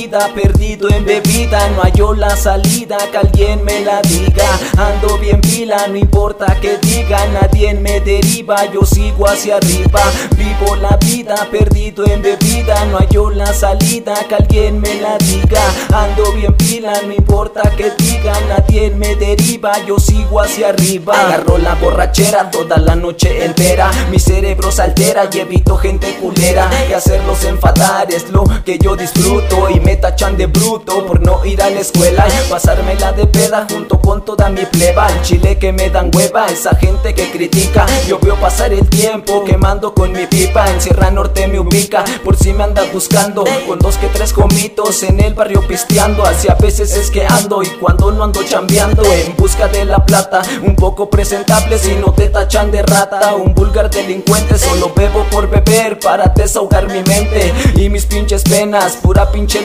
vida perdido en bebida No hallo la salida, que alguien me la diga. Ando bien pila, no importa que diga Nadie me deriva, yo sigo hacia arriba. Vivo la vida perdido en bebida No hallo la salida, que alguien me la diga. Ando bien pila, no importa que diga Nadie me deriva, yo sigo hacia arriba. Agarro la borrachera toda la noche entera Mi cerebro se altera y evito gente culera Que hacerlos enfadar es lo que yo disfruto Y me tachan de bruto por no ir a la escuela Y pasármela de peda junto con toda mi pleba. El chile que me dan hueva, esa gente que critica. Yo veo pasar el tiempo quemando con mi pipa. En Sierra Norte me ubica, por si me anda buscando. Con dos que tres comitos en el barrio pisteando. Así a veces es que ando y cuando no ando chambeando. En busca de la plata, un poco presentable. Si no te tachan de rata Un vulgar delincuente, solo bebo por beber para desahogar mi mente. Y mis pinches penas, pura pinche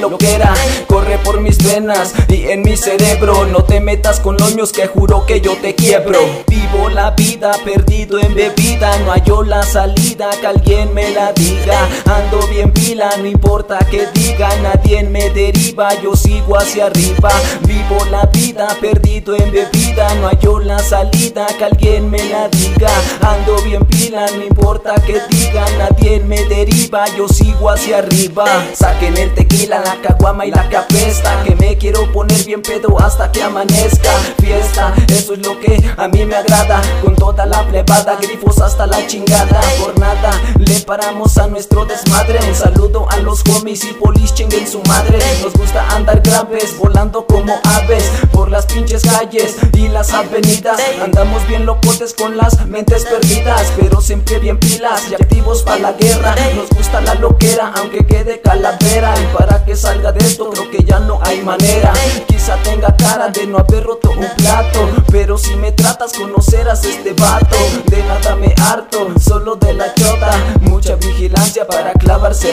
Corre por mis venas y en mi cerebro. No te metas con loños que juro que yo te quiebro. Vivo la vida perdido en bebida. No hallo la salida, que alguien me la diga. Ando bien pila, no importa que diga. Nadie me deriva, yo sigo hacia arriba. Vivo la vida perdido en bebida. No hallo la salida, que alguien me la diga. Ando no importa que diga Nadie me deriva, yo sigo hacia arriba. Saquen el tequila, la caguama y la capesta Que me quiero poner bien pedo hasta que amanezca. Fiesta, eso es lo que a mí me agrada Con toda la plebada, grifos hasta la chingada. Por nada le paramos a nuestro desmadre. Un saludo a los homies y polis chinguen su madre. Nos gusta andar graves, volando como aves Por las pinches calles y las avenidas. Andamos bien locotes con las mentes perdidas Pero siempre bien pilas y activos para la guerra. Nos gusta la loquera aunque quede calavera. Y para que salga de esto creo que ya no hay manera. Quizá tenga cara de no haber roto un plato Pero si me tratas conocerás este vato De nada me harto, solo de la chota. Mucha vigilancia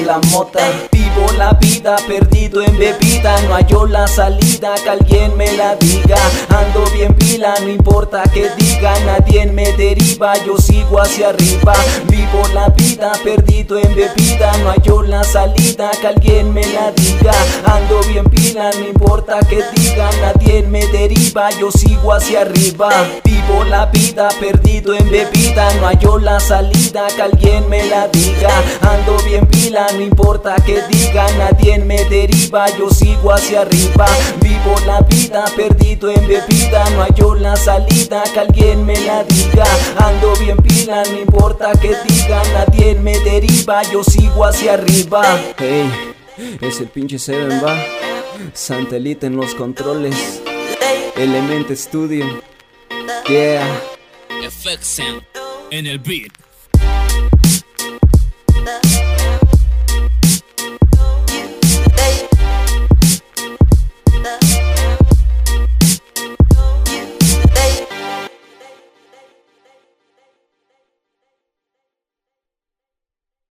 la mota. Vivo la vida perdido en bebida. No hallo la salida, que alguien me la diga. Ando bien pila, no importa que diga. Nadie me deriva, yo sigo hacia arriba perdido en bebida No hallo la salida, que alguien me la diga. Ando bien pila, no importa que diga Nadie me deriva, yo sigo hacia arriba. Vivo la vida perdido en bebida No hallo la salida, que alguien me la diga. Ando bien pila, no importa que diga Nadie me deriva, yo sigo hacia arriba. Vivo la vida perdido en bebida No hallo la salida, que alguien me la diga No importa que diga Nadie me deriva, yo sigo hacia arriba. Hey, es el pinche Seven va. Santelita en los controles. Element Studio. Yeah. FX Sound en el beat.